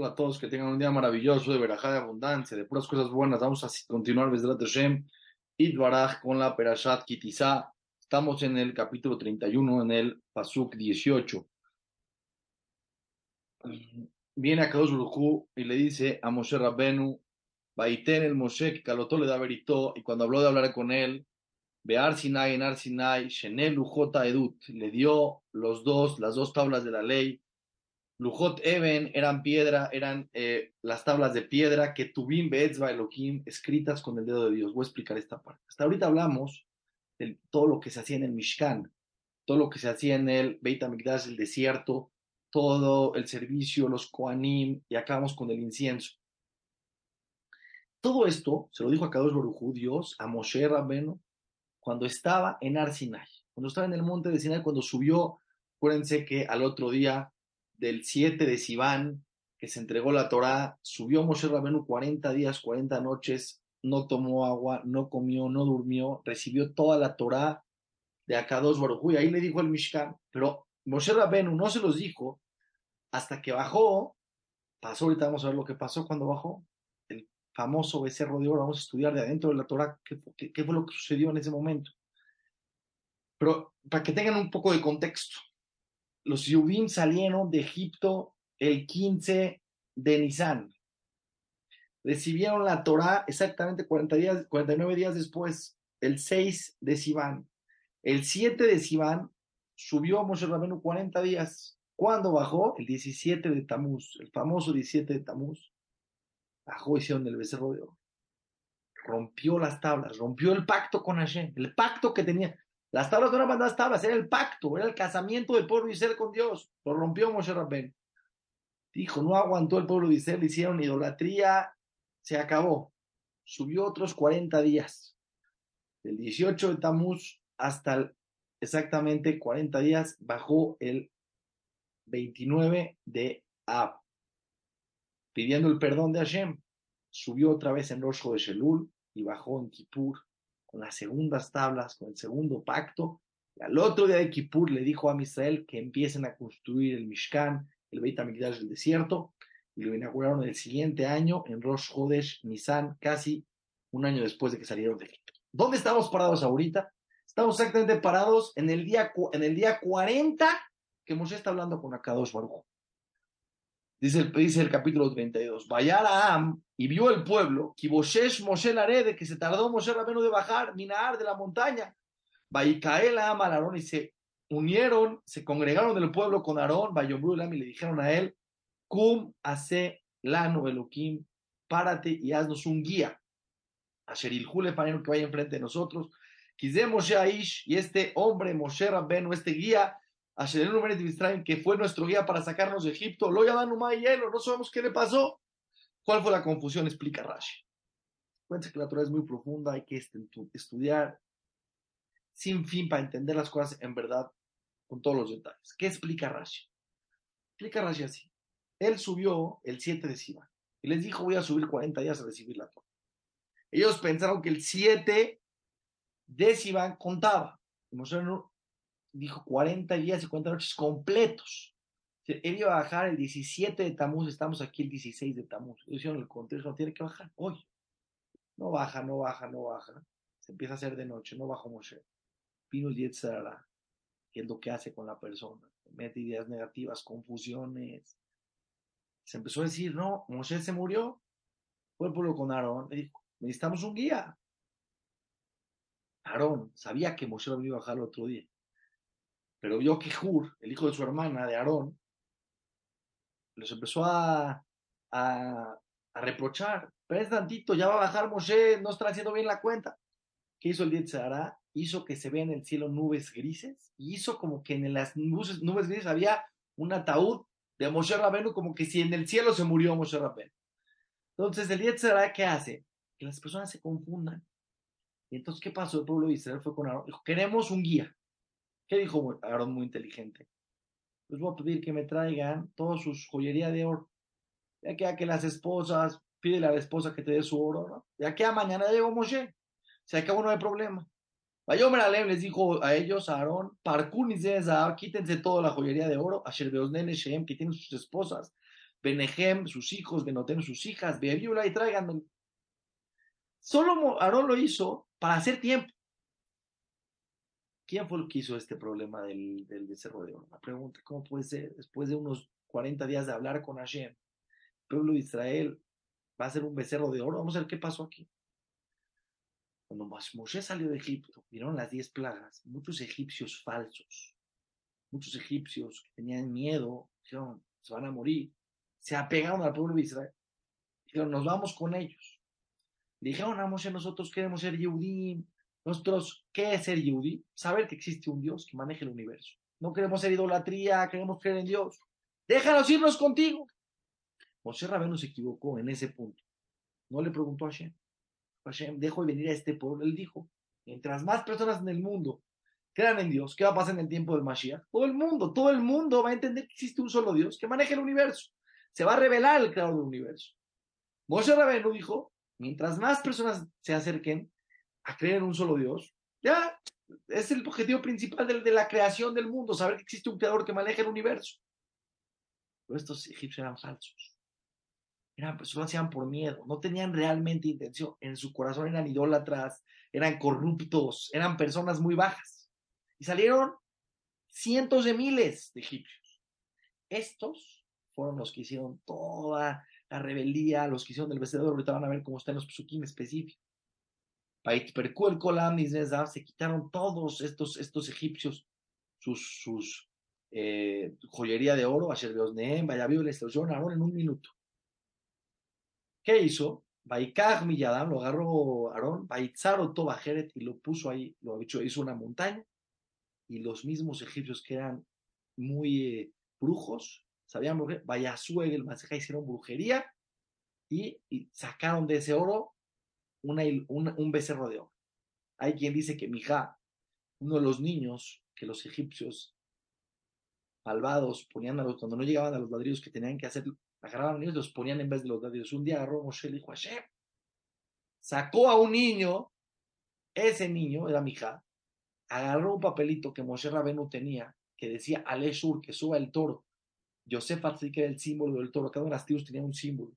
Hola a todos, que tengan un día maravilloso, de verajá, de abundancia, de puras cosas buenas. Vamos a continuar Besdrat Hashem, Idbaraj con la Perashat Kitizá. Estamos en el capítulo 31, en el Pasuk 18. Viene a Kadosh Baruj y le dice a Moshe Rabbenu, Baiten el Moshe, que Calotó le da verito, y cuando habló de hablar con él, Bear Sinai en Ar Sinai, Shenel Lujota Edut, le dio los dos, las dos tablas de la ley, Lujot Eben eran piedra, eran eh, las tablas de piedra que Tubim Beetzba Elohim escritas con el dedo de Dios. Voy a explicar esta parte. Hasta ahorita hablamos de todo lo que se hacía en el Mishkan, todo lo que se hacía en el Beit HaMikdash, el desierto, todo el servicio, los Koanim, y acabamos con el incienso. Todo esto se lo dijo a Kadosh Baruj Dios, a Moshe Rabbenu, cuando estaba en Ar Sinai, cuando estaba en el monte de Sinai, cuando subió, acuérdense que al otro día del 7 de Sivan, que se entregó la Torá, subió Moshe Rabenu 40 días, 40 noches, no tomó agua, no comió, no durmió, recibió toda la Torá de Akados Baruj y ahí le dijo el Mishkan, pero Moshe Rabenu no se los dijo hasta que bajó, pasó, ahorita vamos a ver lo que pasó cuando bajó, el famoso becerro de oro, vamos a estudiar de adentro de la Torá qué, qué, qué fue lo que sucedió en ese momento. Pero para que tengan un poco de contexto, los Yudim salieron de Egipto el 15 de Nisan. Recibieron la Torá exactamente 40 días, 49 días después, el 6 de Sivan. El 7 de Sivan subió a Moshe Rabenu 40 días. ¿Cuándo bajó? El 17 de Tamuz, el famoso 17 de Tamuz. Bajó y hicieron el becerro de oro. Rompió las tablas, rompió el pacto con Hashem, el pacto que tenía. Las tablas no eran mandadas tablas, era el pacto, era el casamiento del pueblo de Israel con Dios. Lo rompió Moshe Rabben. Dijo, no aguantó el pueblo de Israel, hicieron idolatría, se acabó. Subió otros 40 días. Del 18 de Tamuz hasta exactamente 40 días, bajó el 29 de Ab, pidiendo el perdón de Hashem. Subió otra vez en Rosh de Shelul y bajó en Kippur con las segundas tablas, con el segundo pacto. Y al otro día de Kippur le dijo a Misael que empiecen a construir el Mishkan, el Beit HaMikdash del desierto, y lo inauguraron el siguiente año en Rosh Hodesh Nisan, casi un año después de que salieron de Egipto. ¿Dónde estamos parados ahorita? Estamos exactamente parados en el día, en el día 40 que Moshe está hablando con Akadosh Baruch. Dice el, dice el capítulo 32. Vayara Am y vio el pueblo, Kiboshesh Moshe Larede, que se tardó Moshe Rabenu de bajar, Minar de la montaña. Vaikael Am al Aarón y se unieron, se congregaron del pueblo con Aarón, Bayomrulam y le dijeron a él, Cum hace lano Elohim, párate y haznos un guía. A Sheril Jule que vaya enfrente de nosotros. Quise Moshe Aish y este hombre, Moshe Rabenu, este guía, que fue nuestro guía para sacarnos de Egipto, lo llaman y Hielo, no sabemos qué le pasó. ¿Cuál fue la confusión? Explica Rashi. Cuéntense que la Torah es muy profunda, hay que estudiar sin fin para entender las cosas en verdad con todos los detalles. ¿Qué explica Rashi? Explica Rashi así. Él subió el 7 de Sivan y les dijo voy a subir 40 días a recibir la Torah. Ellos pensaron que el 7 de Sivan contaba. Moshe dijo 40 días y 40 noches completos. Él iba a bajar el 17 de Tamuz, estamos aquí el 16 de Tamuz. Ellos hicieron el contexto, no tiene que bajar hoy. No baja, no baja, no baja. Se empieza a hacer de noche, no bajó Moshe. Vino el Yetzirah, que es lo que hace con la persona. Mete ideas negativas, confusiones. Se empezó a decir, no, Moshe se murió. Fue el pueblo con Aarón. Necesitamos un guía. Aarón sabía que Moshe lo iba a bajar el otro día. Pero vio que Hur, el hijo de su hermana, de Aarón, los empezó a, a, reprochar. Pero es tantito, ya va a bajar Moshe, no está haciendo bien la cuenta. ¿Qué hizo el Sahara? Hizo que se vean en el cielo nubes grises y hizo como que en las nubes, grises había un ataúd de Moshe Rabenu, como que si en el cielo se murió Moshe Rabenu. Entonces, el Sahara, ¿qué hace? Que las personas se confundan. Y entonces, ¿qué pasó? El pueblo de Israel fue con Aarón. Dijo, queremos un guía. ¿Qué dijo Aarón muy inteligente? les voy a pedir que me traigan toda su joyería de oro. Ya que a que las esposas, pídele a la esposa que te dé su oro, ¿no? Ya que a mañana llegó Moshe. Se acabó, no hay problema. Vayomer Alem les dijo a ellos, a Aarón, Parkunis de quítense toda la joyería de oro, a Shem, que tienen sus esposas, Benejem, sus hijos, Benotem, sus hijas, Bebiula y tráiganme. Solo Aarón lo hizo para hacer tiempo. ¿Quién fue el que hizo este problema del, becerro de oro? La pregunta, ¿cómo puede ser? Después de unos 40 días de hablar con Hashem, el pueblo de Israel va a ser un becerro de oro. Vamos a ver qué pasó aquí. Cuando Moshe salió de Egipto, vieron las 10 plagas, muchos egipcios falsos, muchos egipcios que tenían miedo, dijeron, se van a morir, se apegaron al pueblo de Israel. Dijeron, nos vamos con ellos. Dijeron a Moshe, nosotros queremos ser Yehudim, nosotros, ¿qué es ser Yehudi? Saber que existe un Dios que maneja el universo. No queremos ser idolatría, queremos creer en Dios. Déjanos irnos contigo. Moshe Rabenu se equivocó en ese punto. No le preguntó a Hashem. Hashem, dejo de venir a este pueblo. Él dijo, mientras más personas en el mundo crean en Dios, ¿qué va a pasar en el tiempo del Mashiach? Todo el mundo, todo el mundo va a entender que existe un solo Dios que maneja el universo. Se va a revelar el creador del universo. Moshe Rabenu dijo, mientras más personas se acerquen a creer en un solo Dios, ya es el objetivo principal de, la creación del mundo, saber que existe un creador que maneja el universo. Pero estos egipcios eran falsos. Eran, pues, lo hacían por miedo, no tenían realmente intención. En su corazón eran idólatras, eran corruptos, eran personas muy bajas. Y salieron cientos de miles de egipcios. Estos fueron los que hicieron toda la rebeldía, los que hicieron del vencedor. Ahorita van a ver cómo están los psukim específicos el se quitaron todos estos, estos egipcios sus, sus eh, joyería de oro, Asher Beosneem, Vayaviu, la instrucción Aarón en un minuto. ¿Qué hizo? Baikaj Milladam lo agarró Aarón, Baitzaro Tobajeret y lo puso ahí, lo dicho, hizo una montaña y los mismos egipcios que eran muy eh, brujos, sabían brujería, Vayasueg, el Maseja hicieron brujería y sacaron de ese oro un becerro de oro. Hay quien dice que Mija, uno de los niños que los egipcios malvados ponían a los, cuando no llegaban a los ladrillos que tenían que hacer, agarraban a los niños los ponían en vez de los ladrillos. Un día agarró Moshe y dijo Hashem, sacó a un niño, ese niño era Mija, agarró un papelito que Moshe Rabenu tenía, que decía Aleshur, que suba el toro. Yosef así que era el símbolo del toro, cada uno de las tribus tenía un símbolo.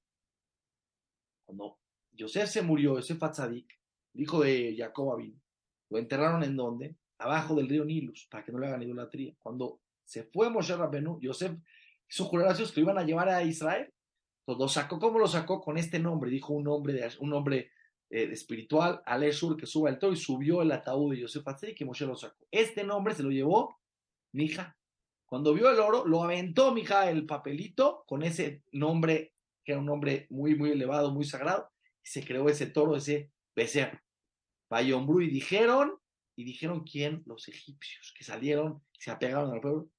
Cuando Yosef se murió, Yosef Atzadik, hijo de Jacob Abin. Lo enterraron en donde? Abajo del río Nilus, para que no le hagan idolatría. Cuando se fue Moshe Rabbenu, Yosef hizo jurar a Dios que lo iban a llevar a Israel. Entonces lo sacó, ¿cómo lo sacó? Con este nombre, dijo un nombre, de, un nombre eh, espiritual, Aleshur, que suba el toro, y subió el ataúd de Yosef Atzadik y Moshe lo sacó. Este nombre se lo llevó Mija. Cuando vio el oro, lo aventó Mija el papelito con ese nombre, que era un nombre muy, muy elevado, muy sagrado, se creó ese toro, ese becerro. Bayombrú y dijeron, y dijeron quién, los egipcios, que salieron, se apegaron al pueblo.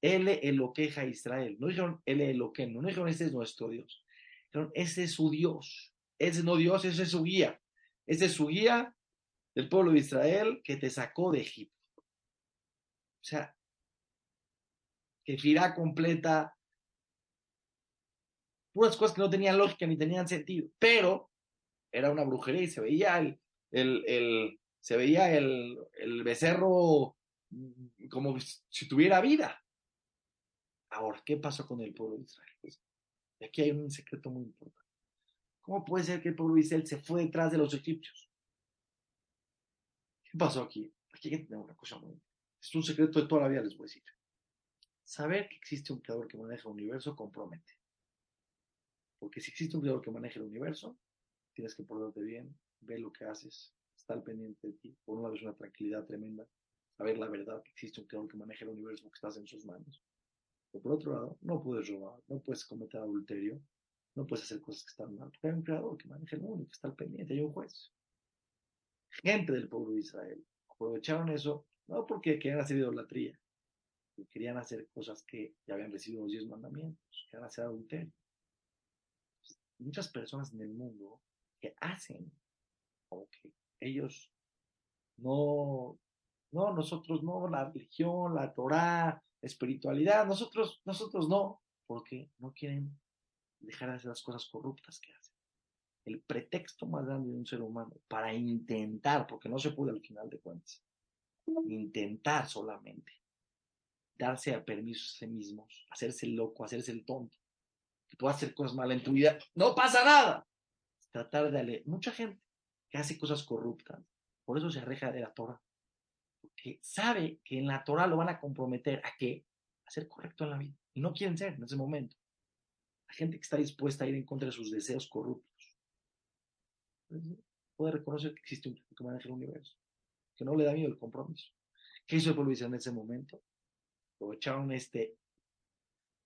Él eloqueja a Israel. No dijeron él eloquen, no dijeron ese es nuestro Dios. Dijeron ese es su Dios. Ese no Dios, ese es su guía. Ese es su guía del pueblo de Israel que te sacó de Egipto. O sea, que firá completa, puras cosas que no tenían lógica ni tenían sentido. Pero era una brujería y se veía el, el, el se veía el, el, becerro mm, como si tuviera vida. Ahora, ¿qué pasó con el pueblo de Israel? Pues, aquí hay un secreto muy importante. ¿Cómo puede ser que el pueblo de Israel se fue detrás de los egipcios? ¿Qué pasó aquí? Aquí hay que tener una cosa muy... Es un secreto de toda la vida, les voy a decir. Saber que existe un creador que maneja el universo compromete. Porque si existe un creador que maneja el universo, tienes que portarte bien, ve lo que haces, estar pendiente de ti. Por una vez una tranquilidad tremenda, saber la verdad que existe un creador que maneja el universo que estás en sus manos. O por otro lado, no puedes robar, no puedes cometer adulterio, no puedes hacer cosas que están mal, porque hay un creador que maneja el mundo, que está al pendiente, hay un juez. Gente del pueblo de Israel aprovecharon eso, no porque querían hacer idolatría, querían hacer cosas que ya habían recibido los diez mandamientos, querían hacer adulterio. Muchas personas en el mundo que hacen como que ellos no, no, nosotros no, la religión, la Torah, la espiritualidad, nosotros, nosotros no, porque no quieren dejar de hacer las cosas corruptas que hacen. El pretexto más grande de un ser humano para intentar, porque no se puede al final de cuentas, intentar solamente darse a permiso a sí mismos, hacerse el loco, hacerse el tonto, que tú hacer cosas malas en tu vida, no pasa nada. Tratar de alejar. Mucha gente que hace cosas corruptas, por eso se aleja de la Torah. Porque sabe que en la Torah lo van a comprometer a qué? A ser correcto en la vida. Y no quieren ser en ese momento. La gente que está dispuesta a ir en contra de sus deseos corruptos. Puede reconocer que existe un que maneja el universo. Que no le da miedo el compromiso. ¿Qué hizo el pueblo en ese momento? Aprovecharon este.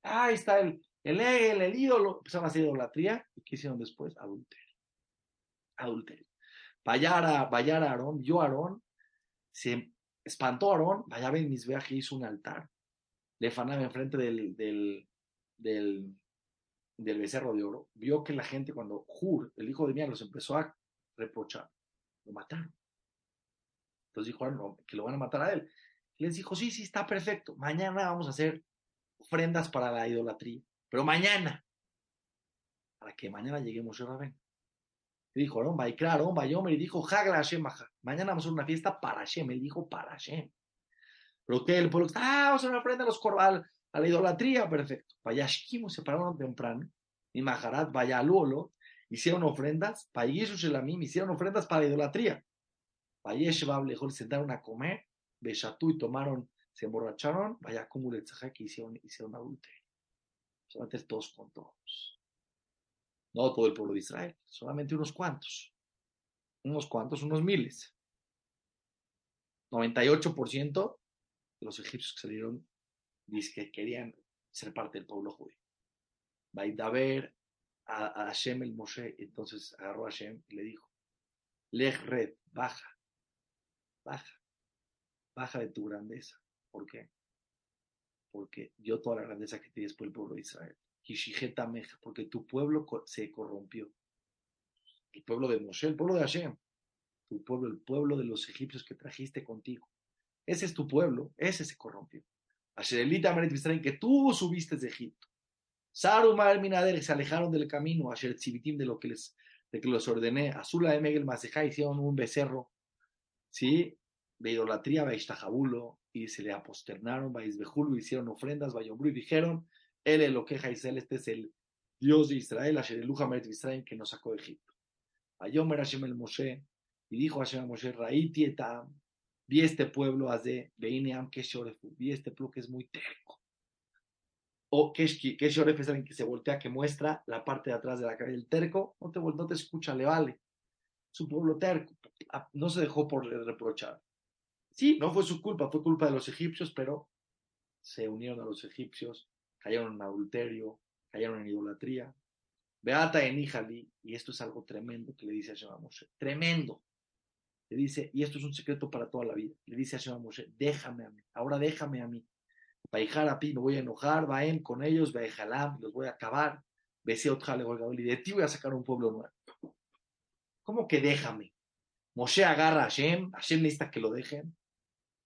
Ah, ahí está el, el, el, el ídolo. Empezaron a hacer idolatría. ¿Y qué hicieron después? Adulterio. Adulterio. Vayar a, vayar a Aarón, vio Aarón, se espantó a Aarón, vaya a ver mis viajes, hizo un altar. Le fanaba enfrente del, del, del, del becerro de oro. Vio que la gente, cuando Hur, el hijo de Mía, los empezó a reprochar, lo mataron. Entonces dijo no, que lo van a matar a él. Les dijo, sí, sí, está perfecto. Mañana vamos a hacer ofrendas para la idolatría. Pero mañana, para que mañana lleguemos a Rabén. Y dijo, Aarón, Baikra, Aarón, Bayomer, y dijo, Hagla Hashem, mañana vamos a una fiesta para Hashem. Él dijo, para Hashem. Pero que el pueblo ah, vamos a una ofrenda a, los corbal, a la idolatría, perfecto. Vayashkimu se pararon temprano, y Maharat, Vayaluolo, hicieron ofrendas, Payesu Shelamim, hicieron ofrendas para la idolatría. Payesh Bablejol se sentaron a comer, Beshatú y tomaron, se emborracharon, vaya como que hicieron, hicieron adulterio. Todos con todos. No todo el pueblo de Israel, solamente unos cuantos. Unos cuantos, unos miles. 98% de los egipcios que salieron dice que querían ser parte del pueblo judío. Vaidaber a, Hashem el Moshe, entonces agarró a Hashem y le dijo, Lej red, baja, baja, baja de tu grandeza. ¿Por qué? Porque dio toda la grandeza que tienes por el pueblo de Israel porque tu pueblo se corrompió. El pueblo de Moshe, el pueblo de Hashem, tu pueblo, el pueblo de los egipcios que trajiste contigo. Ese es tu pueblo, ese se corrompió. Asherelita Meret que tú subiste de Egipto. Sarumar Minader se alejaron del camino, Asher Tzibitim de lo que les, de que los ordené. Azula de Megel Masejá hicieron un becerro, ¿sí? De idolatría, Baishtajabulo, y se le aposternaron, Baisbejulu, hicieron ofrendas, Bayombru, y dijeron, él es lo que Israel, este es el Dios de Israel, Ashereluja Meret Israel, que nos sacó de Egipto. Ayomer Hashem el Moshe, y dijo Hashem el Moshe, Raiti etam, vi este pueblo, Azé, Beineam, que vi este pueblo que es muy terco. O que Shoref es alguien que se voltea, que muestra la parte de atrás de la cara. El terco no te, no te escucha, le vale. Su pueblo terco, no se dejó por reprochar. Sí, no fue su culpa, fue culpa de los egipcios, pero se unieron a los egipcios cayeron en adulterio, cayeron en idolatría. Beata en y esto es algo tremendo que le dice a Shema Moshe, tremendo. Le dice, y esto es un secreto para toda la vida, le dice a Shema Moshe, déjame a mí, ahora déjame a mí. Baijar a ti, me voy a enojar, Baem con ellos, Baijalam, los voy a acabar. Besé y de ti voy a sacar un pueblo nuevo. ¿Cómo que déjame? Moshe agarra a Hashem, Hashem necesita que lo dejen.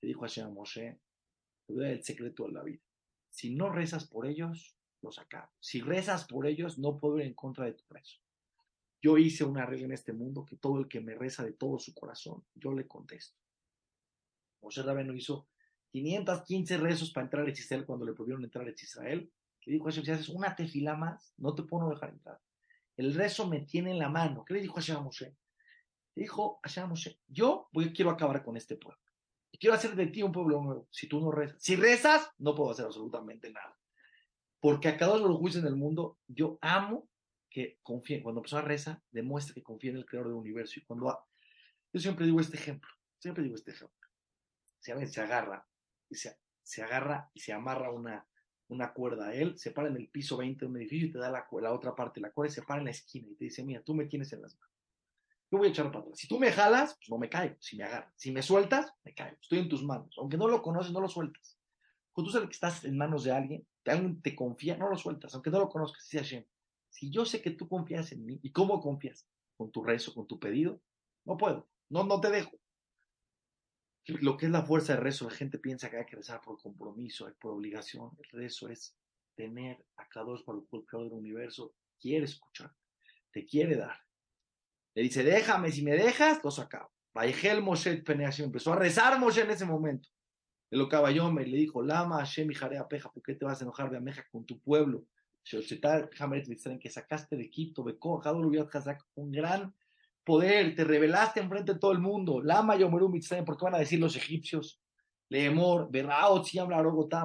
Le dijo a Hashem Moshe, te voy a dar el secreto de la vida. Si no rezas por ellos, los acabo. Si rezas por ellos, no puedo ir en contra de tu preso. Yo hice una regla en este mundo que todo el que me reza de todo su corazón, yo le contesto. Moshe Rabeno hizo 515 rezos para entrar a Israel cuando le prohibieron entrar a Israel. Le dijo Hashem, si haces una tefila más, no te puedo dejar entrar. El rezo me tiene en la mano. ¿Qué le dijo Hashem a Moshe? Le dijo Hashem a Moshe, yo voy, quiero acabar con este pueblo quiero hacer de ti un pueblo nuevo. Si tú no rezas, si rezas, no puedo hacer absolutamente nada. Porque a cada uno de los juicios en el mundo, yo amo que confíe. Cuando la persona reza, demuestra que confía en el creador del universo. Y cuando yo siempre digo este ejemplo, siempre digo este ejemplo. Se agarra y se, agarra y se amarra una, una cuerda a él, se para en el piso 20 de un edificio y te da la, la otra parte, la cuerda se para en la esquina y te dice, mira, tú me tienes en las manos yo voy a echar para atrás. Si tú me jalas, pues no me caigo. Si me agarras, si me sueltas, me caigo. Estoy en tus manos. Aunque no lo conoces, no lo sueltas. Cuando tú sabes que estás en manos de alguien, que alguien te confía, no lo sueltas, aunque no lo conozcas, si Hashem. Si yo sé que tú confías en mí, ¿y cómo confías? Con tu rezo, con tu pedido, no puedo, no, no te dejo. Lo que es la fuerza de rezo, la gente piensa que hay que rezar por compromiso, por obligación. El rezo es tener a cada dos por el creador del universo, quiere escuchar, te quiere dar. Le dice, déjame, si me dejas, los acabo. Vaigel Moshe Peneashim. Empezó a rezar Moshe en ese momento. De lo caballó me le dijo, Lama Hashem y Peja, ¿por qué te vas a enojar de Ameja con tu pueblo? que sacaste de Egipto, un gran poder, te revelaste enfrente de todo el mundo. Lama Yomeru Mitzrayim, ¿por qué van a decir los egipcios? Leemor, Berraot,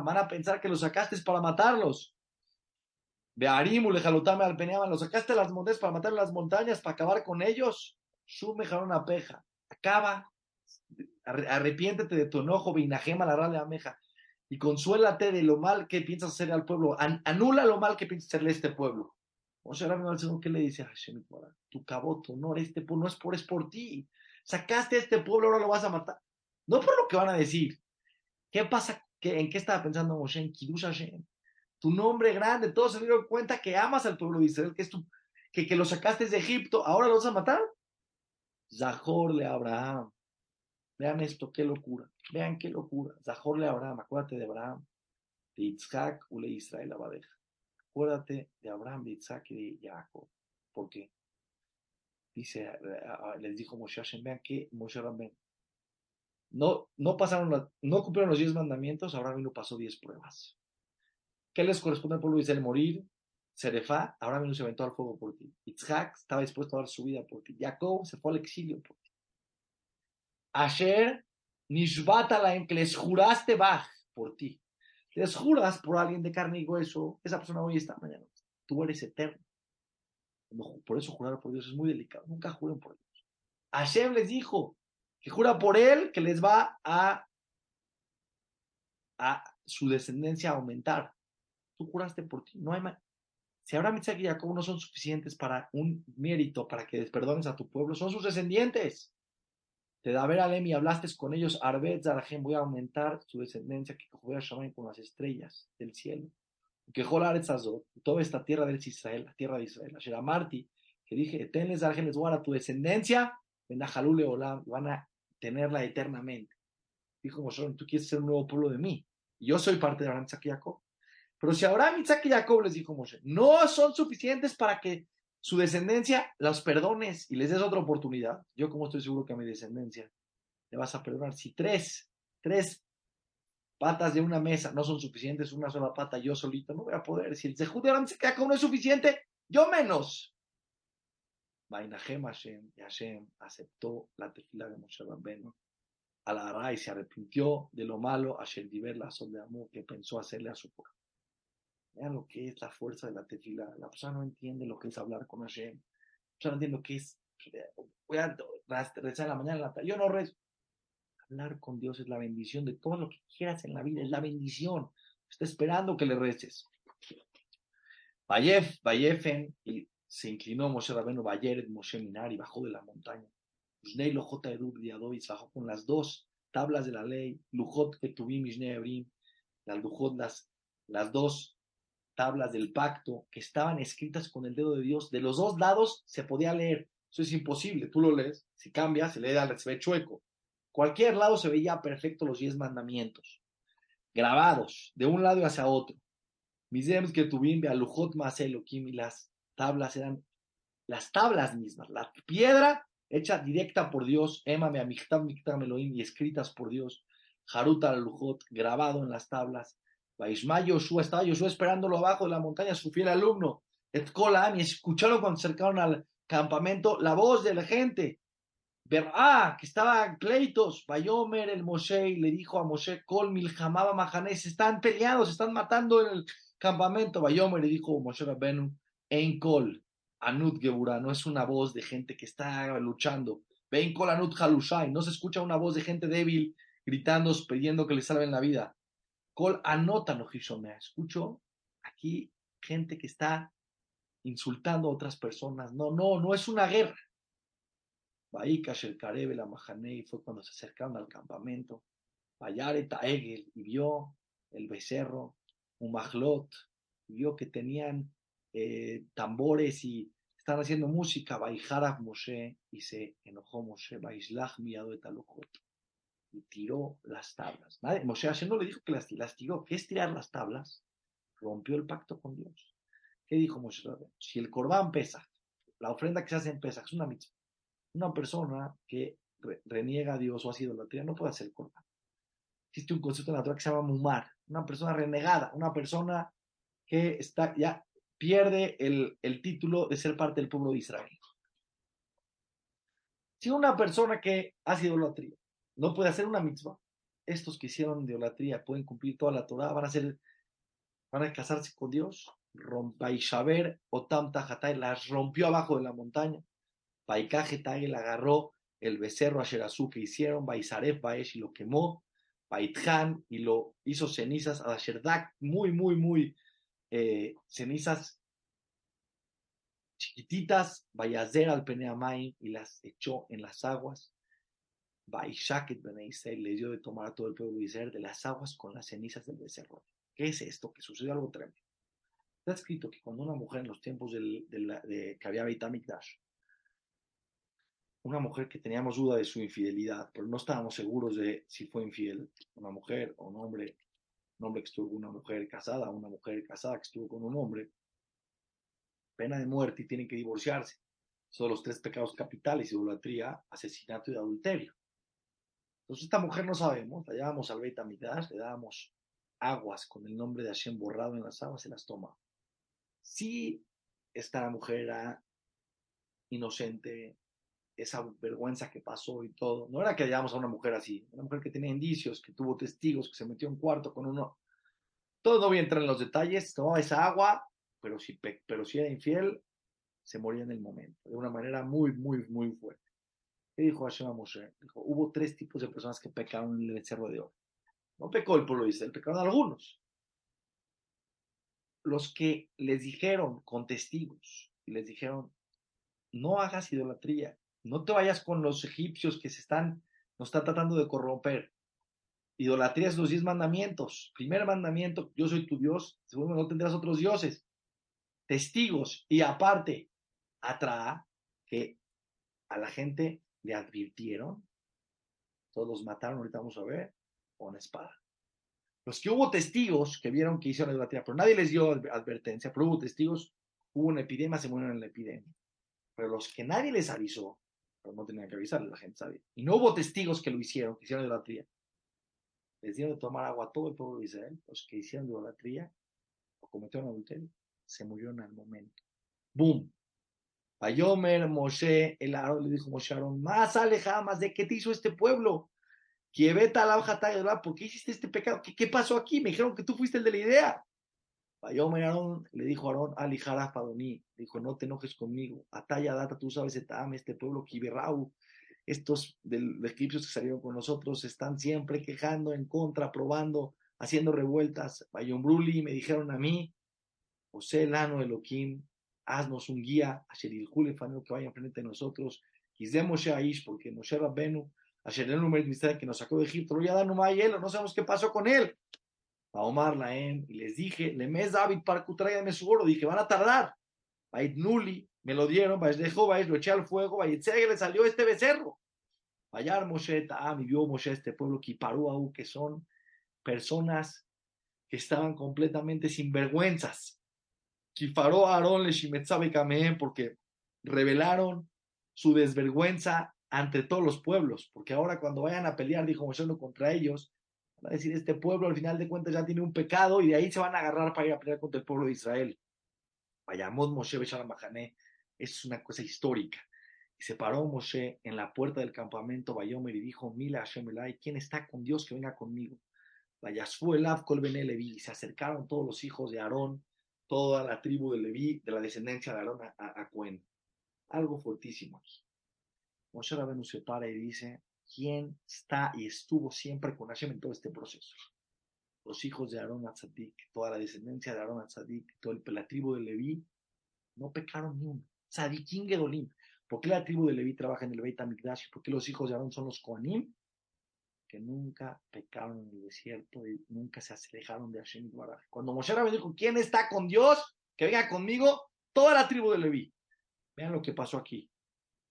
van a pensar que los sacaste para matarlos. Bearimu, Lejalotame, Alpeneaban, los sacaste las montañas para matar las montañas, para acabar con ellos. Sume una peja, acaba, arrepiéntete de tu enojo, Vinajema, la rale ameja, y consuélate de lo mal que piensas hacerle al pueblo, anula lo mal que piensas hacerle a este pueblo. O sea, al Señor, ¿qué le dice a Hashem? Tu no, este pueblo no es por, es por ti. Sacaste a este pueblo, ahora lo vas a matar. No por lo que van a decir. ¿Qué pasa? ¿Qué, ¿En qué estaba pensando Moshe? En Kiddush. Tu nombre grande, todos se dieron cuenta que amas al pueblo de Israel, que, es tu, que, que lo sacaste de Egipto, ahora lo vas a matar. Zahor le Abraham. Vean esto, qué locura. Vean qué locura. Zahor le Abraham, acuérdate de Abraham, de Yitzhak, Ule Israel Abadeja. Acuérdate de Abraham, de Isaac y de Jacob. ¿Por qué? Dice, les dijo Moshe Hashem, vean que Moshe Rabben no, no pasaron, no cumplieron los diez mandamientos, Abraham no pasó diez pruebas. ¿Qué les corresponde al pueblo de Israel? Morir, Serefá, Abraham no se aventó al fuego por ti. Isaac estaba dispuesto a dar su vida por ti. Jacob se fue al exilio por ti. Asher, Nishbata que les juraste Bach por ti les juras por alguien de carne y hueso, esa persona hoy está, mañana. Tú eres eterno. Por eso jurar por Dios es muy delicado. Nunca juren por Dios. Hashem les dijo que jura por él que les va a, a su descendencia aumentar. Tú juraste por ti. No hay más. Si Abraham, y Jacob no son suficientes para un mérito, para que desperdones a tu pueblo, son sus descendientes. Te da ver a y hablaste con ellos, Arbet Zarajem, voy a aumentar su descendencia, que a con las estrellas del cielo. Que toda esta tierra del Israel, la tierra de Israel, la Marti, que dije, tenles Zarajem, les voy a tu descendencia, Benajalule Olam, van a tenerla eternamente. Dijo tú quieres ser un nuevo pueblo de mí. Yo soy parte de Abraham, y Jacob. Pero si Abraham, Isaac y Jacob les dijo Moshe, no son suficientes para que su descendencia los perdones y les des otra oportunidad, yo como estoy seguro que a mi descendencia le vas a perdonar. Si tres, tres patas de una mesa no son suficientes, una sola pata yo solito no voy a poder. Si el Zehut de se queda con uno es suficiente, yo menos. Vainahem Hashem, y Hashem aceptó la tefila de Moshe Rabbenu a la y se arrepintió de lo malo a Diver, la sol de amor que pensó hacerle a su pueblo. Vean lo que es la fuerza de la tefila. La persona no entiende lo que es hablar con Hashem. La persona no entiende lo que es. Voy a rezar la mañana, la. Yo no rezo. Hablar con Dios es la bendición de todo lo que quieras en la vida. Es la bendición. Está esperando que le reces. Vayef, Vayefen, y se inclinó Moshe Rabenu Bayeret, Moshe Minar, bajó de la montaña. Usnei Lojot Diadovis bajó con las dos tablas de la ley, Lujot Ketubim Mishnei Ebrim, las Lujot, las dos tablas del pacto que estaban escritas con el dedo de Dios. De los dos lados se podía leer. Eso es imposible. Tú lo lees, si cambia, se lee al se ve chueco. Cualquier lado se veía perfecto los diez mandamientos. Grabados de un lado hacia otro. Misems que tuvimos a Elohim y las tablas eran las tablas mismas. La piedra hecha directa por Dios, Emame Amichtam Miktam Elohim y escritas por Dios. Haruta Lujot grabado en las tablas Vaishma Yoshua, estaba Yoshua esperándolo abajo de la montaña, su fiel alumno. Etkolam, y escucharon cuando se acercaron al campamento la voz de la gente. ah, que estaban pleitos. Bayomer el Moshe le dijo a Moshe, Kol Milhamaba Mahanes, están peleados, están matando en el campamento. Bayomer le dijo a Moshe Rabbenu, Ein Kol, Anut Gebura, no es una voz de gente que está luchando. Ven Kol Anut Halushai, no se escucha una voz de gente débil gritando, pidiendo que le salven la vida. Col anótalo, me Escucho aquí gente que está insultando a otras personas. No, no, no es una guerra. Baikash el Karebe, la Mahanei, fue cuando se acercaron al campamento. Bayare Taegel, y vio el becerro, un majlot, vio que tenían eh, tambores y están haciendo música. Baijarab Moshe, y se enojó Moshe. Baislach miado de Talukot y tiró las tablas. Nadie, Moshe Hashem no le dijo que las, las tiró. ¿Qué es tirar las tablas? Rompió el pacto con Dios. ¿Qué dijo Moshe? Si el corbán pesa, la ofrenda que se hace en pesa es una mitzvah. Una persona que reniega a Dios o ha sido la no puede hacer corbán. Existe un concepto natural que se llama mumar. Una persona renegada, una persona que está ya pierde el, el título de ser parte del pueblo de Israel. Si una persona que hace idolatría no puede hacer una mitzvah, estos que hicieron idolatría pueden cumplir toda la Torah, van a ser, van a casarse con Dios, Rompa o Otam Tajatai, las rompió abajo de la montaña, Paikajetai la agarró el becerro Asherazú que hicieron, Baisaref Baesh y lo quemó, Baitjan y lo hizo cenizas a Asherdak, muy, muy, muy eh, cenizas chiquititas, Vayazer al Peneamai y las echó en las aguas. Baishaket Beneisel le dio de tomar a todo el pueblo de Israel de las aguas con las cenizas del becerro. ¿Qué es esto? Que sucedió algo tremendo. Está escrito que cuando una mujer en los tiempos del, de, que había Dash, una mujer que teníamos duda de su infidelidad, pero no estábamos seguros de si fue infiel, una mujer o un hombre, un hombre que estuvo con una mujer casada, una mujer casada que estuvo con un hombre, pena de muerte y tienen que divorciarse. Son los tres pecados capitales, idolatría, asesinato y adulterio. Entonces esta mujer no sabemos, la llevamos al Beit Amidash, le dábamos aguas con el nombre de Hashem borrado en las aguas, se las toma. Si esta mujer era inocente, esa vergüenza que pasó y todo, no era que llevamos a una mujer así, una mujer que tenía indicios, que tuvo testigos, que se metió en un cuarto con uno. Todo no voy a entrar en los detalles, tomaba esa agua, pero si, pero si era infiel, se moría en el momento, de una manera muy, muy, muy fuerte. ¿Qué dijo Hashem a Moshe? Dijo, hubo tres tipos de personas que pecaron en el becerro de oro. No pecó el pueblo de Israel, pecaron algunos. Los que les dijeron con testigos y les dijeron, no hagas idolatría, no te vayas con los egipcios que se están, nos están tratando de corromper. Idolatría es los diez mandamientos. Primer mandamiento, yo soy tu Dios. Segundo, no tendrás otros dioses testigos y aparte atrae que a la gente le advirtieron, todos los mataron, ahorita vamos a ver, con espada. Los que hubo testigos que vieron que hicieron idolatría, pero nadie les dio advertencia, pero hubo testigos, hubo una epidemia, se murieron en la epidemia. Pero los que nadie les avisó, pero no tenían que avisarles, la gente sabía. Y no hubo testigos que lo hicieron, que hicieron idolatría. Les dieron de tomar agua a todo el pueblo de Israel, los que hicieron idolatría o cometieron adulterio se murió en el momento. ¡Boom! Payomer Moshe, el Aarón le dijo Moshe Aarón, más alejada, más de qué te hizo este pueblo. ¿Por qué hiciste este pecado? ¿Qué, ¿Qué, pasó aquí? Me dijeron que tú fuiste el de la idea. Payomer Aarón le dijo a Aarón, Alijara Fadoní, dijo, no te enojes conmigo. Ataya data, tú sabes, este pueblo, Kiberau, estos del, egipcios que salieron con nosotros están siempre quejando en contra, probando, haciendo revueltas. Bruli me dijeron a mí, José Lano Elohim, haznos un guía, que vaya frente de nosotros, Moshe Aish, porque Moshe Rabbenu, que nos sacó de Egipto, lo ya dan no sabemos qué pasó con él. A Omar Laem, y les dije, le mes David para tráigame su oro, dije, van a tardar. Bait Nuli, me lo dieron, dejó, lo eché al fuego, Bait le salió este becerro. Vayar Moshe Ta'am, y vio Moshe este pueblo, Kiparu que son personas que estaban completamente sin Kifaró Aarón le porque revelaron su desvergüenza ante todos los pueblos, porque ahora cuando vayan a pelear, dijo Moshe, contra ellos, van a decir, este pueblo al final de cuentas ya tiene un pecado y de ahí se van a agarrar para ir a pelear contra el pueblo de Israel. Vayamos Moshe Mahané, es una cosa histórica. Y se paró Moshe en la puerta del campamento Bayomer y dijo, Mila Hashem ¿quién está con Dios que venga conmigo? Vayasfu el Kol y se acercaron todos los hijos de Aarón toda la tribu de Leví, de la descendencia de Aarón a, a, Algo fortísimo aquí. Moshe Rabenu se para y dice, ¿quién está y estuvo siempre con Hashem en todo este proceso? Los hijos de Aarón Atzadik, toda la descendencia de Aarón Atzadik, todo el, la tribu de Leví, no pecaron ni uno. Tzadikim Gedolim. ¿Por qué la tribu de Leví trabaja en el Beit HaMikdash? ¿Por qué los hijos de Aarón son los Koanim? Que nunca pecaron en el desierto y nunca se alejaron de Hashem y Cuando Moshe Rabbeinu dijo, ¿quién está con Dios? Que venga conmigo, toda la tribu de Leví. Vean lo que pasó aquí.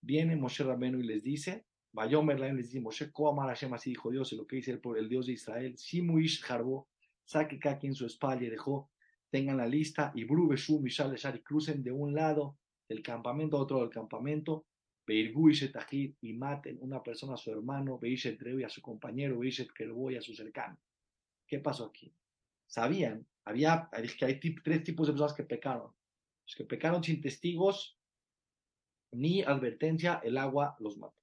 Viene Moshe Rabbeinu y les dice, Bayomer les dice, Moshe Koamar Hashem, así dijo Dios, y lo que dice el, el Dios de Israel, Simuish Harbo, saque cada quien su espalda y dejó, tengan la lista, y Bru, Beshu, Mishal, y crucen de un lado del campamento a otro del campamento, y maten una persona a su hermano, y a su compañero, y a su cercano. ¿Qué pasó aquí? Sabían, había, que hay tres tipos de personas que pecaron. Los que pecaron sin testigos ni advertencia, el agua los mató.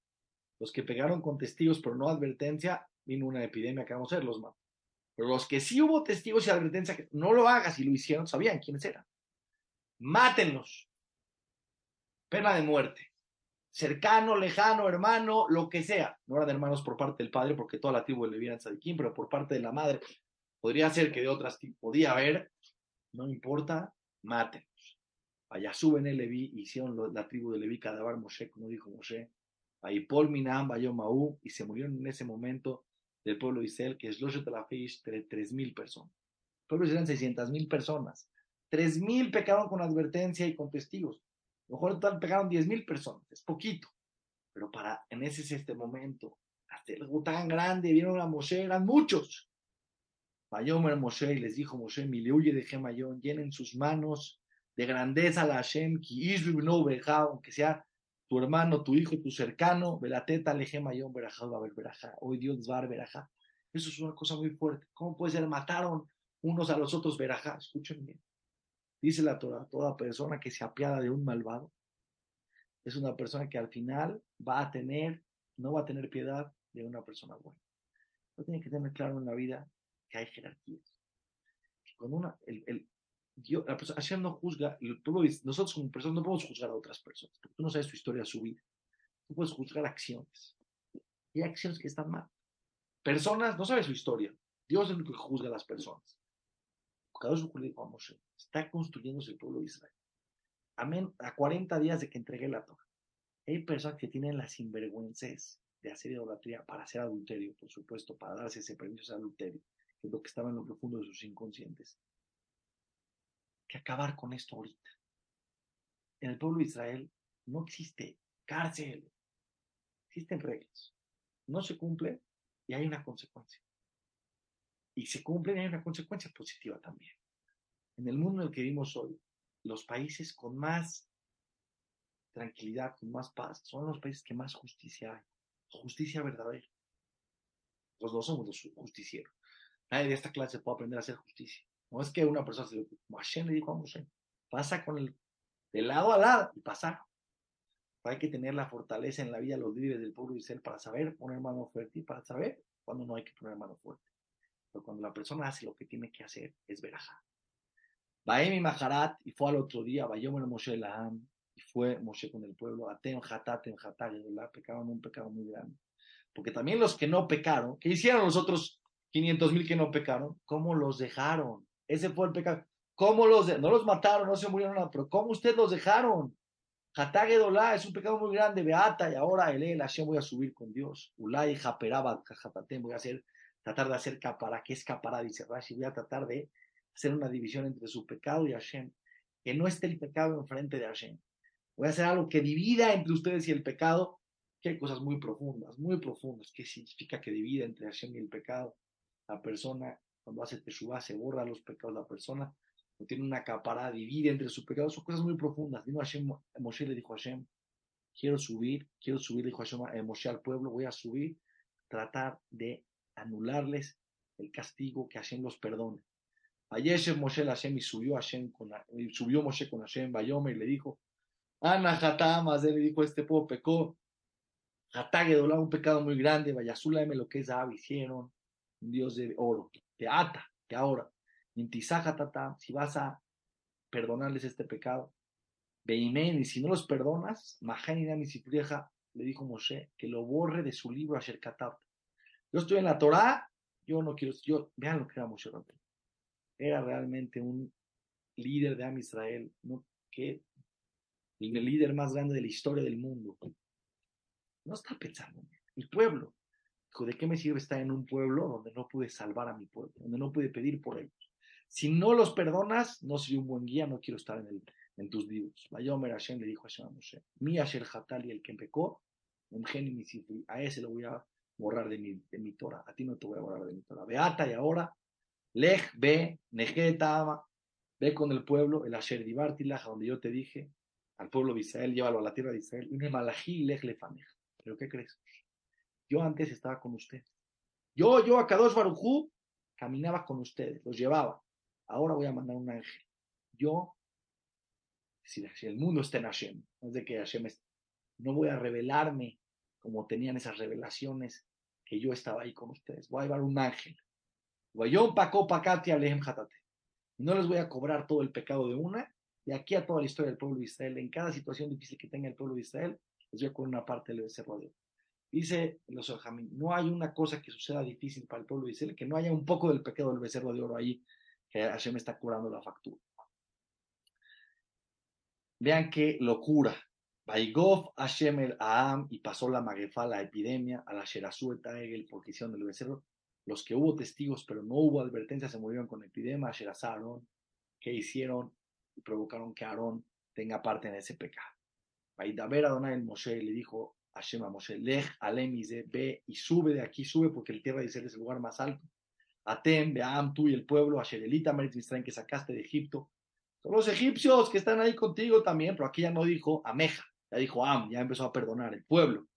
Los que pecaron con testigos pero no advertencia, vino una epidemia que vamos a ver, los mató. Pero los que sí hubo testigos y advertencia, que no lo hagas y lo hicieron, sabían quiénes eran. Mátenlos. Pena de muerte. Cercano, lejano, hermano, lo que sea. No eran hermanos por parte del padre, porque toda la tribu de Leví Sadiquín, pero por parte de la madre. Podría ser que de otras podía haber, no importa, mátenlos. Allá suben el Leví, hicieron la tribu de Leví Cadabar Moshe, como dijo Moshe. Ahí Paul Minam, Maú, y se murieron en ese momento del pueblo de Israel, que es Loshet Talafish, tres mil personas. El pueblo de Israel eran seiscientas mil personas. Tres mil pecaron con advertencia y con testigos. Mejor en total pegaron diez mil personas, es poquito. Pero para, en ese es este momento, el tan grande, vieron a Moshe, eran muchos. Vayomer Moshe y les dijo Moshe, huye de Gemayón, llenen sus manos de grandeza la Hashem, que no aunque sea tu hermano, tu hijo, tu cercano, velateta le Gemayón, verajá, va a ver verajá, hoy Dios va a ver verajá. Eso es una cosa muy fuerte. ¿Cómo puede ser? Mataron unos a los otros verajá. Escuchen bien. Dice la Torah, toda persona que se apiada de un malvado es una persona que al final va a tener, no va a tener piedad de una persona buena. No tiene que tener claro en la vida que hay jerarquías. Cuando una, el, el, Dios, la persona, no juzga, nosotros como personas no podemos juzgar a otras personas, porque tú no sabes su historia, su vida. Tú puedes juzgar acciones. Y hay acciones que están mal. Personas, no sabes su historia. Dios es el que juzga a las personas. Está construyéndose el pueblo de Israel. Amén. A 40 días de que entregué la Torah. Hay personas que tienen las sinvergüences de hacer idolatría para hacer adulterio, por supuesto, para darse ese permiso de adulterio, que es lo que estaba en lo profundo de sus inconscientes. Que acabar con esto ahorita. En el pueblo de Israel no existe cárcel, existen reglas. No se cumple y hay una consecuencia y se cumplen, hay una consecuencia positiva también. En el mundo en el que vivimos hoy, los países con más tranquilidad, con más paz, son los países que más justicia hay. Justicia verdadera. Los dos somos los justicieros. Nadie de esta clase puede aprender a hacer justicia. No es que una persona se lo como Hashem le dijo a Moshe, pasa con el de lado a lado y pasar. Hay que tener la fortaleza en la vida los líderes del pueblo de Israel para saber poner mano fuerte y para saber cuándo no hay que poner mano fuerte cuando la persona hace lo que tiene que hacer, es verajá. Baemi Maharat, y fue al otro día, Bayomer Moshe Laham, y fue Moshe con el pueblo, Aten Hatat la pecaron un pecado muy grande. Porque también los que no pecaron, ¿qué hicieron los otros 500 mil que no pecaron? ¿Cómo los dejaron? Ese fue el pecado. ¿Cómo los No los mataron, no se murieron nada, pero ¿cómo ustedes los dejaron? Hatagedolá es un pecado muy grande, Beata, y ahora El Hashem voy a subir con Dios. Ulay Japerabat voy a hacer tratar de hacer capara. ¿Qué es capara? Dice Rashi, voy a tratar de hacer una división entre su pecado y Hashem. Que no esté el pecado enfrente de Hashem. Voy a hacer algo que divida entre ustedes y el pecado, que hay cosas muy profundas, muy profundas. ¿Qué significa que divida entre Hashem y el pecado? La persona, cuando hace Teshuvah, se borra los pecados. La persona no tiene una capara, divide entre sus pecados. Son cosas muy profundas. Vino Hashem, Moshe le dijo a Hashem, quiero subir, quiero subir, dijo Hashem, a Moshe al pueblo, voy a subir, tratar de anularles el castigo, que Hashem los perdone. Ayer Moshe Hashem y subió, Hashem con, subió Moshe con Hashem, Bayome, y le dijo, Ana Hatama, le dijo, este pueblo pecó, Hatagedolá, un pecado muy grande, Vayazula, lo que es Ab, hicieron, un Dios de oro, te ata, que ahora, tata, si vas a perdonarles este pecado, Beimen, y si no los perdonas, Misifrieja, le dijo Moshe, que lo borre de su libro Asher Katab, yo estoy en la Torah, yo no quiero, yo, vean lo que era Moshe Rabbeinu. Era realmente un líder de Am Israel, ¿no? que el líder más grande de la historia del mundo. No está pensando en el pueblo. Dijo, ¿de qué me sirve estar en un pueblo donde no pude salvar a mi pueblo, donde no pude pedir por ellos? Si no los perdonas, no soy un buen guía, no quiero estar en, el, en tus libros. Vayomer Hashem le dijo a Hashem a Moshe, mi Asher Hatali, el que pecó, a ese lo voy a borrar de mi, de mi Torah. A ti no te voy a borrar de mi Torah. Beata y ahora, lej, ve, nejetama, ve con el pueblo, el Asher Dibartilaj, donde yo te dije, al pueblo de Israel, llévalo a la tierra de Israel, y malají lej lefanej. ¿Pero qué crees? Yo antes estaba con ustedes. Yo, yo, a Kadosh Barujú, caminaba con ustedes, los llevaba. Ahora voy a mandar un ángel. Yo decir, el mundo está en Hashem. No es de que Hashem es, no voy a revelarme como tenían esas revelaciones que yo estaba ahí con ustedes. Voy a llevar un ángel. No les voy a cobrar todo el pecado de una, de aquí a toda la historia del pueblo de Israel, en cada situación difícil que tenga el pueblo de Israel, les voy a cobrar una parte del becerro de Dice los Ojamín, no hay una cosa que suceda difícil para el pueblo de Israel, que no haya un poco del pecado del becerro de oro ahí, que Hashem está curando la factura. Vean qué locura. Baigov Hashem el Aam y pasó la magefa, la epidemia, a la Sherazú Egel porque hicieron el becerro. Los que hubo testigos, pero no hubo advertencia, se murieron con epidemia, Sherazá, Aarón, que hicieron y provocaron que Aarón tenga parte en ese pecado. Baidaber Adonai el Moshe le dijo a Hashem a Moshe, Lej Alemize, ve y sube de aquí, sube porque el tierra de Israel es el lugar más alto. Atem, Beam, tú y el pueblo, a Sherelita, Merit que sacaste de Egipto. Son los egipcios que están ahí contigo también, pero aquí ya no dijo Ameja, ya dijo Am, ya empezó a perdonar el pueblo.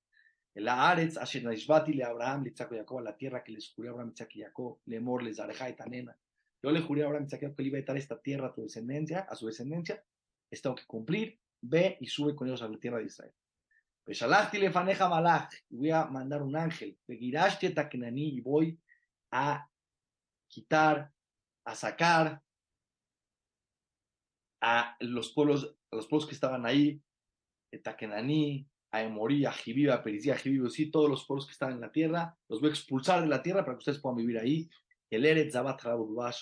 El Aretz, Asher le Abraham, le y Jacob, a la tierra que les juré a Abraham, Isaac y Jacob, Lemor, les y Tanena. Yo le juré a Abraham, y Jacob que le iba a dar esta tierra a tu descendencia, a su descendencia. Es tengo que cumplir, ve y sube con ellos a la tierra de Israel. Le faneja malach, voy a mandar un ángel, Begirashti y voy a quitar, a sacar a los pueblos, a los pueblos que estaban ahí, Takenaní, a Emorí, a Jibí, sí, todos los pueblos que estaban en la tierra, los voy a expulsar de la tierra para que ustedes puedan vivir ahí. El Eretz Zabat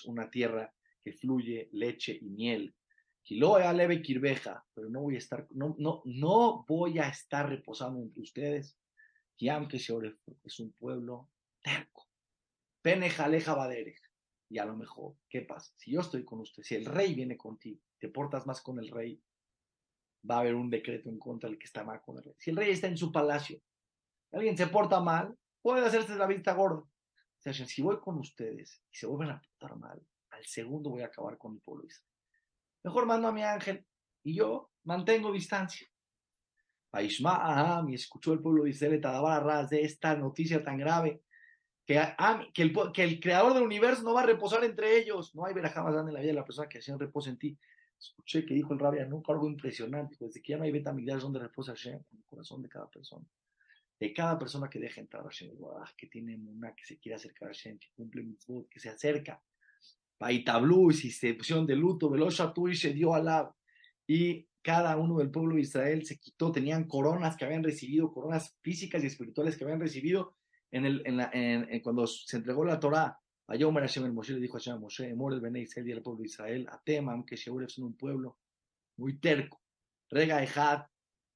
una tierra que fluye leche y miel. Kiloe leve kirbeja, pero no voy a estar, no, no, no voy a estar reposando entre ustedes. Kiam que es un pueblo terco. Penejaleja baderej. Y a lo mejor, ¿qué pasa? Si yo estoy con usted, si el rey viene contigo, te portas más con el rey, va a haber un decreto en contra del que está mal con el rey. Si el rey está en su palacio, alguien se porta mal, puede hacerse la vista gorda. O sea, si voy con ustedes y se vuelven a portar mal, al segundo voy a acabar con mi pueblo. Mejor mando a mi ángel y yo mantengo distancia. Paishma Aham y escuchó el pueblo de Israel de esta noticia tan grave que, que, el, que, el, creador del universo no va a reposar entre ellos. No hay verajá más grande en la vida de la persona que Hashem reposa en ti. Escuché que dijo el rabia, nunca algo impresionante, pues de que ya no hay betamigdash donde reposa Hashem, en el corazón de cada persona. De cada persona que deja entrar a Hashem, que tiene una, que se quiere acercar a Hashem, que cumple mitzvot, que se acerca Baitablu, y se pusieron de luto, Veloshatú y se dio alab. Y cada uno del pueblo de Israel se quitó, tenían coronas que habían recibido, coronas físicas y espirituales que habían recibido en el, en cuando se entregó la Torah. Ayomer Hashem el Moshe le dijo a Hashem Moshe, Mor el Bene Israel y el pueblo de Israel, Atemam, que Sheur es un pueblo muy terco. Rega Ejad,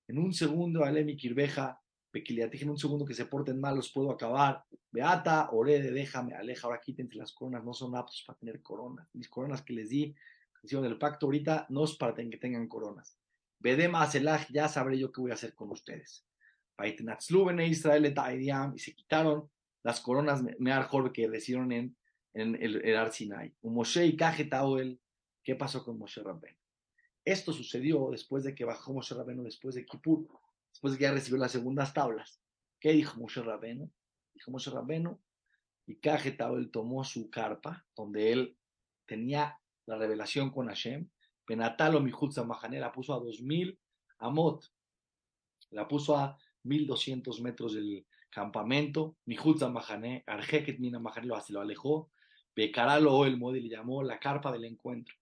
en un segundo, Alemi Kirbeja, dije en un segundo que se porten mal, los puedo acabar. Beata, orede, déjame, aleja, ahora quítense las coronas, no son aptos para tener coronas. Mis coronas que les di, hicieron el pacto ahorita, no es para que tengan coronas. Bedema Aselaj, ya sabré yo qué voy a hacer con ustedes. Israel y se quitaron las coronas Mear que recibieron en, en el, el Arsinai. Y ¿qué pasó con Moshe Rabben? Esto sucedió después de que bajó Moshe Rabben, después de Kippur después de que ya recibió las segundas tablas. ¿Qué dijo Moshe Rabeno? Dijo Moshe Rabeno, y Cajetao él tomó su carpa, donde él tenía la revelación con Hashem, Penatalo Mijutza Mahané la puso a 2000 amot, la puso a 1200 metros del campamento, Mijutza Mahané, Arjeket Mina Mahané lo alejó, Becaralo el modelo le llamó la carpa del encuentro.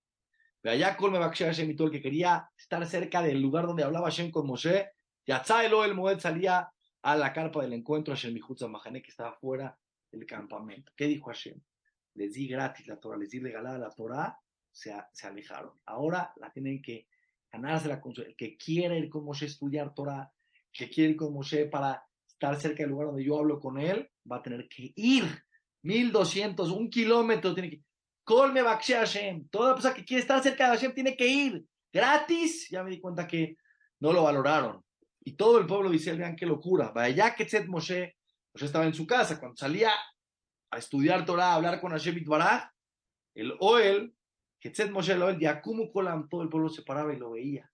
Allá Colme Hashem y todo el que quería estar cerca del lugar donde hablaba Hashem con Moshe, Yatzá el Moed salía a la carpa del encuentro, Hashem Mihutza Mahané, que estaba fuera del campamento. ¿Qué dijo Hashem? Les di gratis la Torah, les di regalada la Torah, se, se alejaron. Ahora la tienen que ganarse la El que quiera ir con Moshe a estudiar Torah, que quiere ir con Moshe para estar cerca del lugar donde yo hablo con él, va a tener que ir. 1200, un kilómetro tiene que Colme Bakshe Hashem. Toda persona que quiere estar cerca de Hashem tiene que ir. Gratis. Ya me di cuenta que no lo valoraron. Y todo el pueblo dice, vean qué locura. Vaya que Moshe, Moshe estaba en su casa, cuando salía a estudiar Torah, a hablar con Hashem Itbaraj, el Oel, que Tzet Moshe, el Oel, Yakumu Kolam, todo el pueblo se paraba y lo veía.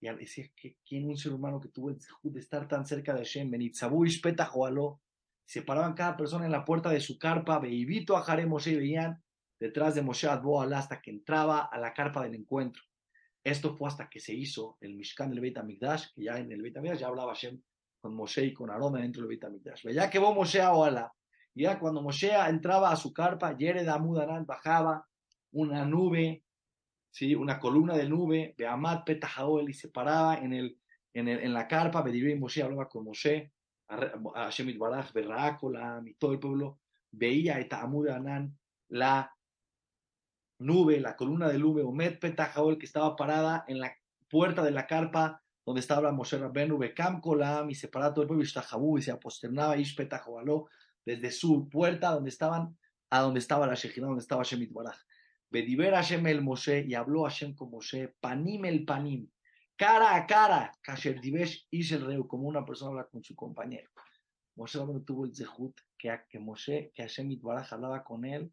Y decía, que ¿quién un ser humano que tuvo el de estar tan cerca de Hashem? Benitzabu Ishpeta Joaló. Se paraban cada persona en la puerta de su carpa, Beibito a Jare y veían detrás de Moshe Adbo hasta que entraba a la carpa del encuentro. Esto fue hasta que se hizo el Mishkan del Beit HaMikdash, que ya en el Beit HaMikdash ya hablaba Hashem con Moshe y con Aarón dentro del Beit HaMikdash. Ya que vos Moshe ya cuando Moshe entraba a su carpa, Yered Amudanan bajaba una nube, ¿sí? una columna de nube, Beamat Petahaol, y se paraba en, el, en, el, en la carpa, Bedibre y Moshe hablaba con Moshe, Hashem Itbaraj, Berracola, y todo el pueblo veía eta Amudanan, la nube, la columna de nube, Omet Petahaol, que estaba parada en la puerta de la carpa donde estaba Moshe Rabbenu, Bekam Kolam, y se paraba todo el pueblo, y se aposternaba Ish Petahaoló, desde su puerta donde estaban, a donde estaba la Shejina, donde estaba Shemit Baraj. Bediber Hashem el Moshe, y habló Hashem con Moshe, panim el panim, cara a cara, Kasher Divesh el Reu, como una persona habla con su compañero. Moshe Rabbenu tuvo el zehut que, que Moshe, que Hashem Baraj hablaba con él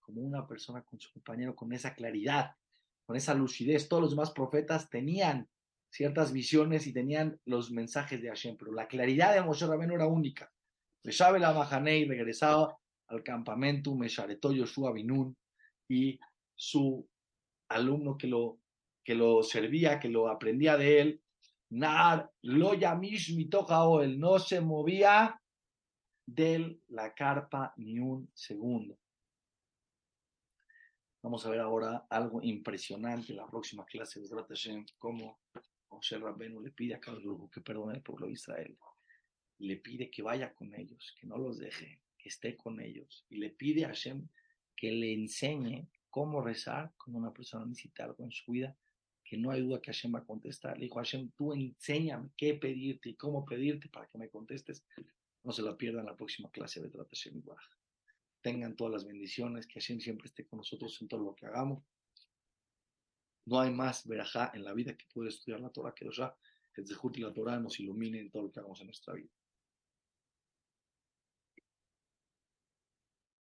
como una persona con su compañero, con esa claridad, con esa lucidez. Todos los demás profetas tenían ciertas visiones y tenían los mensajes de Hashem, pero la claridad de Moshe Rabenu era única. la Mahanei regresaba al campamento, Mesharetó Yoshua Binun y su alumno que lo, que lo servía, que lo aprendía de él, Nar lo yamish él no se movía de la carpa ni un segundo. Vamos a ver ahora algo impresionante en la próxima clase de Hashem, cómo José Rabbenu le pide a Carlos Lujo que perdone al pueblo de Israel. Le pide que vaya con ellos, que no los deje, que esté con ellos. Y le pide a Hashem que le enseñe cómo rezar cuando una persona necesita algo en su vida, que no hay duda que Hashem va a contestar. Le dijo Hashem, tú enséñame qué pedirte y cómo pedirte para que me contestes. No se la pierdan la próxima clase de Hashem y tengan todas las bendiciones, que Hashem siempre esté con nosotros en todo lo que hagamos. No hay más verajá en la vida que puede estudiar la Torah que el Zehut y la Torah nos ilumine en todo lo que hagamos en nuestra vida.